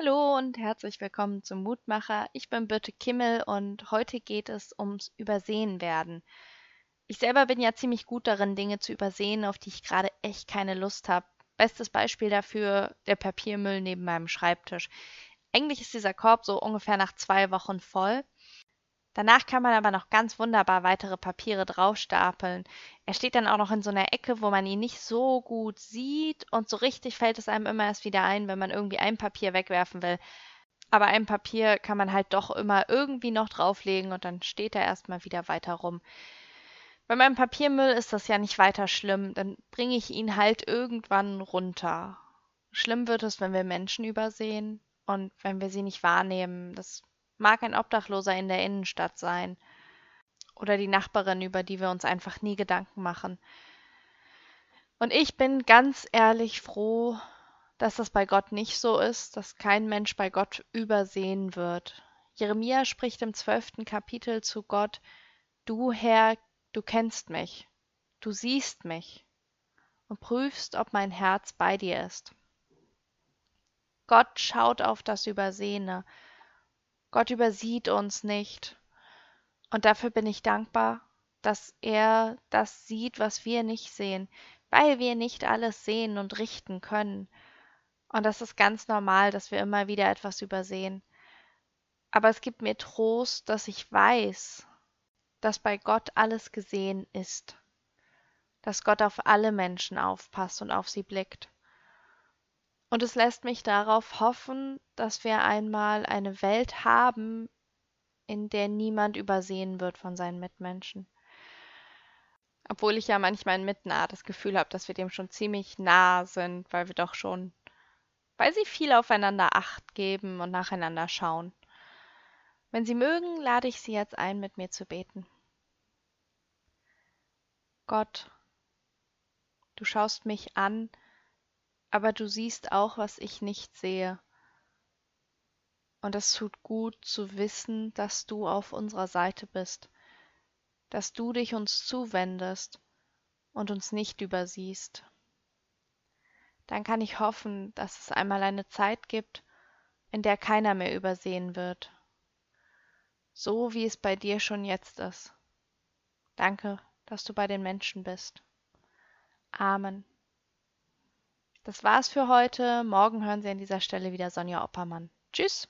Hallo und herzlich willkommen zum Mutmacher. Ich bin Birte Kimmel und heute geht es ums Übersehenwerden. Ich selber bin ja ziemlich gut darin, Dinge zu übersehen, auf die ich gerade echt keine Lust habe. Bestes Beispiel dafür der Papiermüll neben meinem Schreibtisch. Eigentlich ist dieser Korb so ungefähr nach zwei Wochen voll. Danach kann man aber noch ganz wunderbar weitere Papiere draufstapeln. Er steht dann auch noch in so einer Ecke, wo man ihn nicht so gut sieht und so richtig fällt es einem immer erst wieder ein, wenn man irgendwie ein Papier wegwerfen will. Aber ein Papier kann man halt doch immer irgendwie noch drauflegen und dann steht er erstmal wieder weiter rum. Bei meinem Papiermüll ist das ja nicht weiter schlimm, dann bringe ich ihn halt irgendwann runter. Schlimm wird es, wenn wir Menschen übersehen und wenn wir sie nicht wahrnehmen. Das mag ein Obdachloser in der Innenstadt sein oder die Nachbarin, über die wir uns einfach nie Gedanken machen. Und ich bin ganz ehrlich froh, dass das bei Gott nicht so ist, dass kein Mensch bei Gott übersehen wird. Jeremia spricht im zwölften Kapitel zu Gott, Du Herr, du kennst mich, du siehst mich und prüfst, ob mein Herz bei dir ist. Gott schaut auf das Übersehene Gott übersieht uns nicht. Und dafür bin ich dankbar, dass er das sieht, was wir nicht sehen, weil wir nicht alles sehen und richten können. Und das ist ganz normal, dass wir immer wieder etwas übersehen. Aber es gibt mir Trost, dass ich weiß, dass bei Gott alles gesehen ist, dass Gott auf alle Menschen aufpasst und auf sie blickt. Und es lässt mich darauf hoffen, dass wir einmal eine Welt haben, in der niemand übersehen wird von seinen Mitmenschen. Obwohl ich ja manchmal inmitten das Gefühl habe, dass wir dem schon ziemlich nah sind, weil wir doch schon, weil sie viel aufeinander Acht geben und nacheinander schauen. Wenn Sie mögen, lade ich Sie jetzt ein, mit mir zu beten. Gott, du schaust mich an, aber du siehst auch, was ich nicht sehe. Und es tut gut zu wissen, dass du auf unserer Seite bist, dass du dich uns zuwendest und uns nicht übersiehst. Dann kann ich hoffen, dass es einmal eine Zeit gibt, in der keiner mehr übersehen wird, so wie es bei dir schon jetzt ist. Danke, dass du bei den Menschen bist. Amen. Das war's für heute. Morgen hören Sie an dieser Stelle wieder Sonja Oppermann. Tschüss.